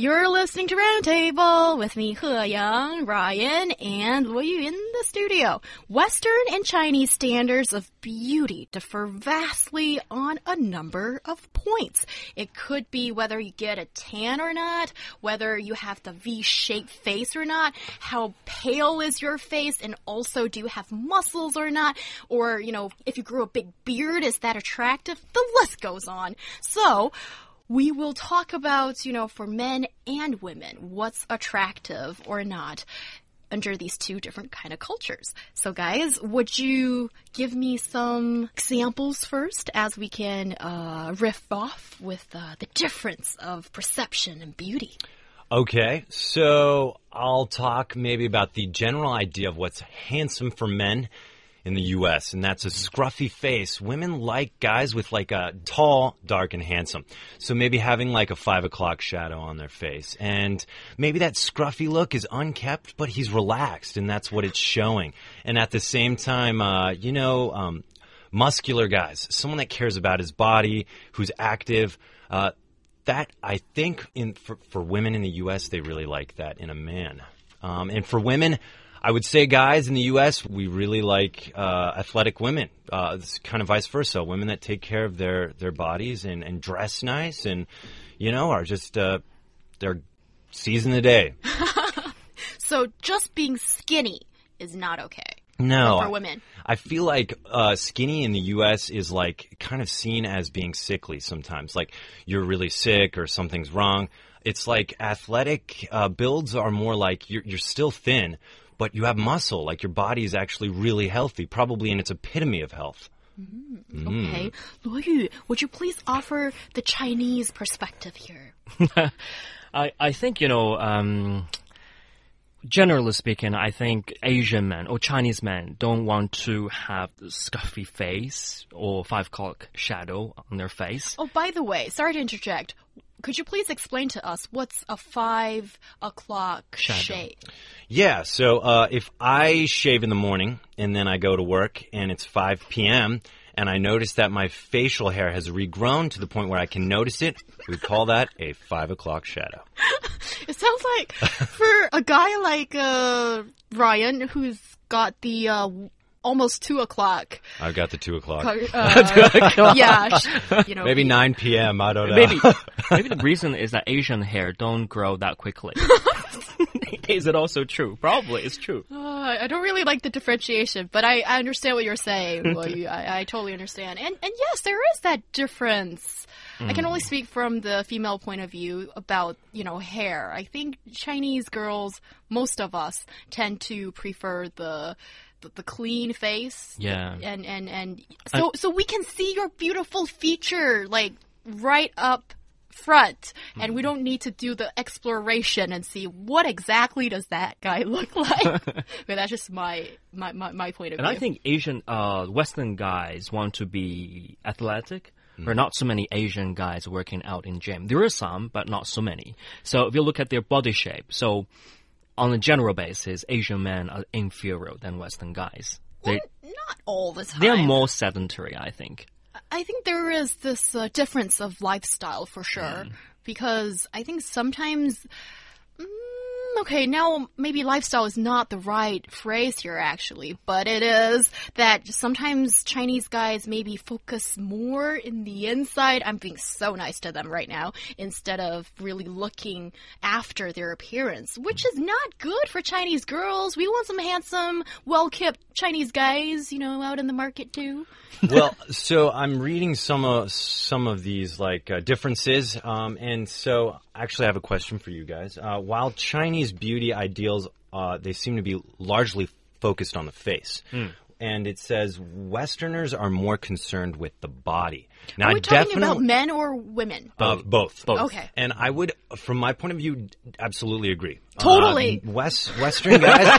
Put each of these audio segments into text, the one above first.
You're listening to Roundtable with me, He Yang, Ryan, and Yu in the studio. Western and Chinese standards of beauty differ vastly on a number of points. It could be whether you get a tan or not, whether you have the V-shaped face or not, how pale is your face, and also do you have muscles or not, or, you know, if you grew a big beard, is that attractive? The list goes on. So, we will talk about, you know, for men and women, what's attractive or not under these two different kind of cultures. So guys, would you give me some examples first as we can uh, riff off with uh, the difference of perception and beauty? Okay, so I'll talk maybe about the general idea of what's handsome for men in the U.S., and that's a scruffy face. Women like guys with like a tall, dark, and handsome. So maybe having like a five o'clock shadow on their face. And maybe that scruffy look is unkept, but he's relaxed, and that's what it's showing. And at the same time, uh, you know, um, muscular guys, someone that cares about his body, who's active, uh, that I think in for, for women in the U.S. they really like that in a man. Um, and for women, I would say, guys, in the U.S., we really like uh, athletic women. Uh, it's kind of vice versa. Women that take care of their, their bodies and, and dress nice and, you know, are just, uh, they're season the day. so just being skinny is not okay. No. For women. I feel like uh, skinny in the U.S. is like kind of seen as being sickly sometimes. Like you're really sick or something's wrong. It's like athletic uh, builds are more like you're, you're still thin, but you have muscle. Like your body is actually really healthy, probably in its epitome of health. Mm, okay. Luo Yu, would you please offer the Chinese perspective here? I, I think, you know, um, generally speaking, I think Asian men or Chinese men don't want to have the scuffy face or five o'clock shadow on their face. Oh, by the way, sorry to interject. Could you please explain to us what's a five o'clock shade? Yeah, so uh, if I shave in the morning and then I go to work and it's 5 p.m., and I notice that my facial hair has regrown to the point where I can notice it, we call that a five o'clock shadow. it sounds like for a guy like uh, Ryan, who's got the uh, almost two o'clock. I've got the two o'clock. Uh, yeah, you know, maybe nine p.m. I don't know. Maybe maybe the reason is that Asian hair don't grow that quickly. is it also true? Probably it's true. Uh, I don't really like the differentiation, but I, I understand what you're saying. well, you, I, I totally understand. And and yes, there is that difference. I can only speak from the female point of view about, you know, hair. I think Chinese girls, most of us, tend to prefer the the, the clean face. Yeah. And and and so I, so we can see your beautiful feature like right up front and we don't need to do the exploration and see what exactly does that guy look like but that's just my, my my, my point of and view i think asian uh western guys want to be athletic there are not so many Asian guys working out in gym. There are some, but not so many. So if you look at their body shape, so on a general basis, Asian men are inferior than Western guys. They, well, not all the time. They're more sedentary, I think. I think there is this uh, difference of lifestyle for sure, mm. because I think sometimes. Okay, now maybe lifestyle is not the right phrase here actually, but it is that sometimes Chinese guys maybe focus more in the inside. I'm being so nice to them right now instead of really looking after their appearance, which is not good for Chinese girls. We want some handsome, well-kept Chinese guys, you know, out in the market too. well, so I'm reading some of some of these like uh, differences, um, and so actually I have a question for you guys. Uh, while Chinese beauty ideals, uh, they seem to be largely focused on the face. Mm. And it says Westerners are more concerned with the body. Now, Are I we talking definitely about men or women? uh, both. Both. Okay. And I would, from my point of view, absolutely agree. Totally. Uh, West Western guys,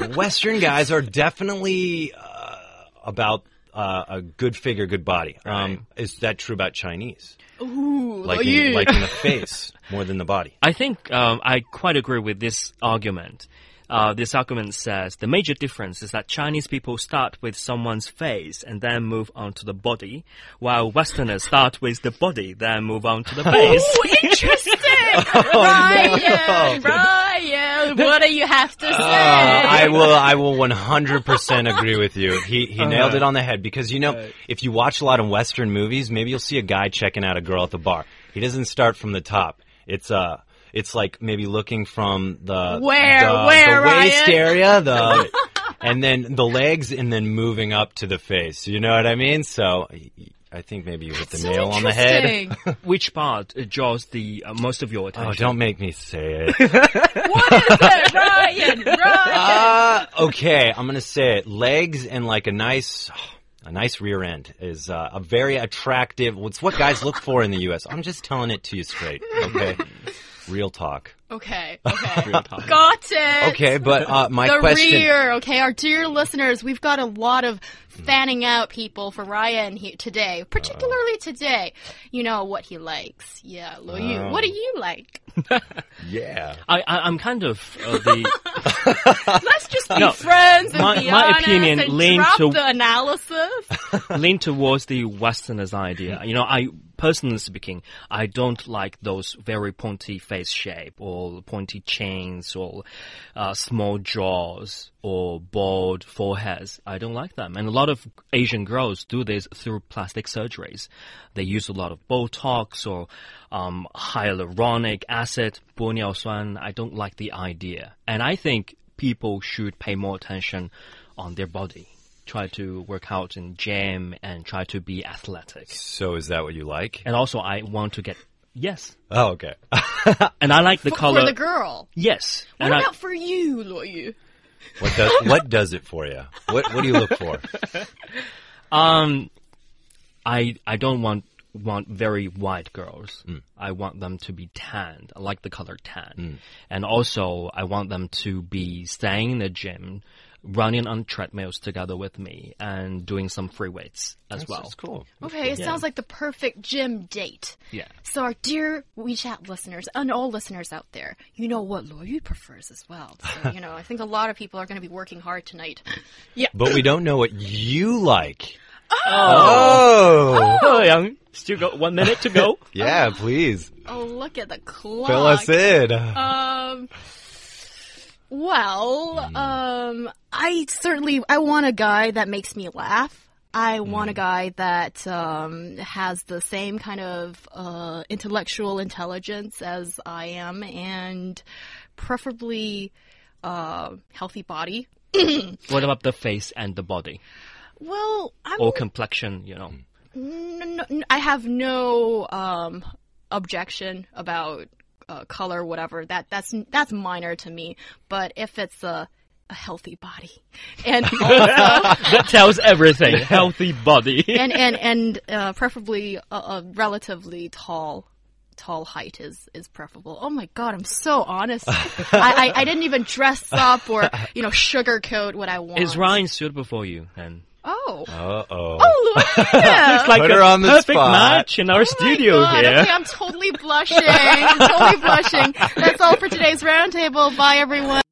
Western guys are definitely uh, about uh, a good figure, good body. Um, is that true about Chinese? Ooh, Liking, you. liking the face more than the body. I think um, I quite agree with this argument. Uh, this argument says the major difference is that Chinese people start with someone's face and then move on to the body, while Westerners start with the body, then move on to the face. Ooh, interesting. Ryan, Ryan, what do you have to say? Uh, I will. I will 100% agree with you. He he nailed it on the head because you know if you watch a lot of Western movies, maybe you'll see a guy checking out a girl at the bar. He doesn't start from the top. It's uh it's like maybe looking from the Where? the, Where, the waist Ryan? area, the and then the legs, and then moving up to the face. You know what I mean? So. I think maybe you hit the So nail on the head. Which part uh, draws the uh, most of your attention? Oh, don't make me say it. what is it, Ryan? Ryan. Uh, okay, I'm gonna say it. Legs and like a nice, a nice rear end is uh, a very attractive. It's what guys look for in the U.S. I'm just telling it to you straight. Okay, real talk. Okay, okay. Real talk. Got it. Okay, but uh, my the question. rear, okay, our dear listeners, we've got a lot of fanning out people for Ryan here today, particularly today. You know what he likes. Yeah, Lo Yu, what do you like? Yeah. I, I, I'm kind of uh, the Let's just be No, friends and my- be my honest opinion and lean drop to- the analysis. lean towards the Westerners idea. You know, I personally speaking, I don't like those very pointy face shape or pointy chins or uh, small jaws or bald foreheads. I don't like them. And a lot of Asian girls do this through plastic surgeries. They use a lot of Botox or um, hyaluronic acid, 玻尿酸. I don't like the idea. And I think people should pay more attention on their body try to work out in gym and try to be athletic. So is that what you like? And also, I want to get yes, Oh, okay. and I like the for, color. for the girl. yes, What and I, about for you, Lo Yu? what does what does it for you? What what do you look for? um, I I don't want want very white girls. I want them to be tanned. I like the color tan, and also I want them to be staying in the gym. Running on treadmills together with me and doing some free weights as well. That's cool. Okay, it sounds like the perfect gym date. Yeah. So our dear WeChat listeners and all listeners out there, you know what Lo Yu prefers as well. So, you know, I think a lot of people are going to be working hard tonight. Yeah. But we don't know what you like. Oh. Oh, Young, still got one minute to go. Yeah, please Oh, look at the clock. fill us in. Um. Well, um, I certainly I want a guy that makes me laugh. I want a guy that um, has the same kind of uh, intellectual intelligence as I am, and preferably uh, healthy body. What about the face and the body Well, I'm or complexion? You know. I have no um, objection about uh, color, whatever. That that's that's minor to me. But if it's a a healthy body, and also, that tells everything. Healthy body. and and and uh, preferably a, a relatively tall. Tall height is is preferable. Oh my god, I'm so honest. I, I I didn't even dress up or you know sugarcoat what I want. Is Ryan suitable for you? And Oh, Uh oh. oh, look at like Put a her on the perfect spot. match in our Oh my studio God, here. Okay, I'm totally blushing. Totally blushing. That's all for today's roundtable. Bye, everyone.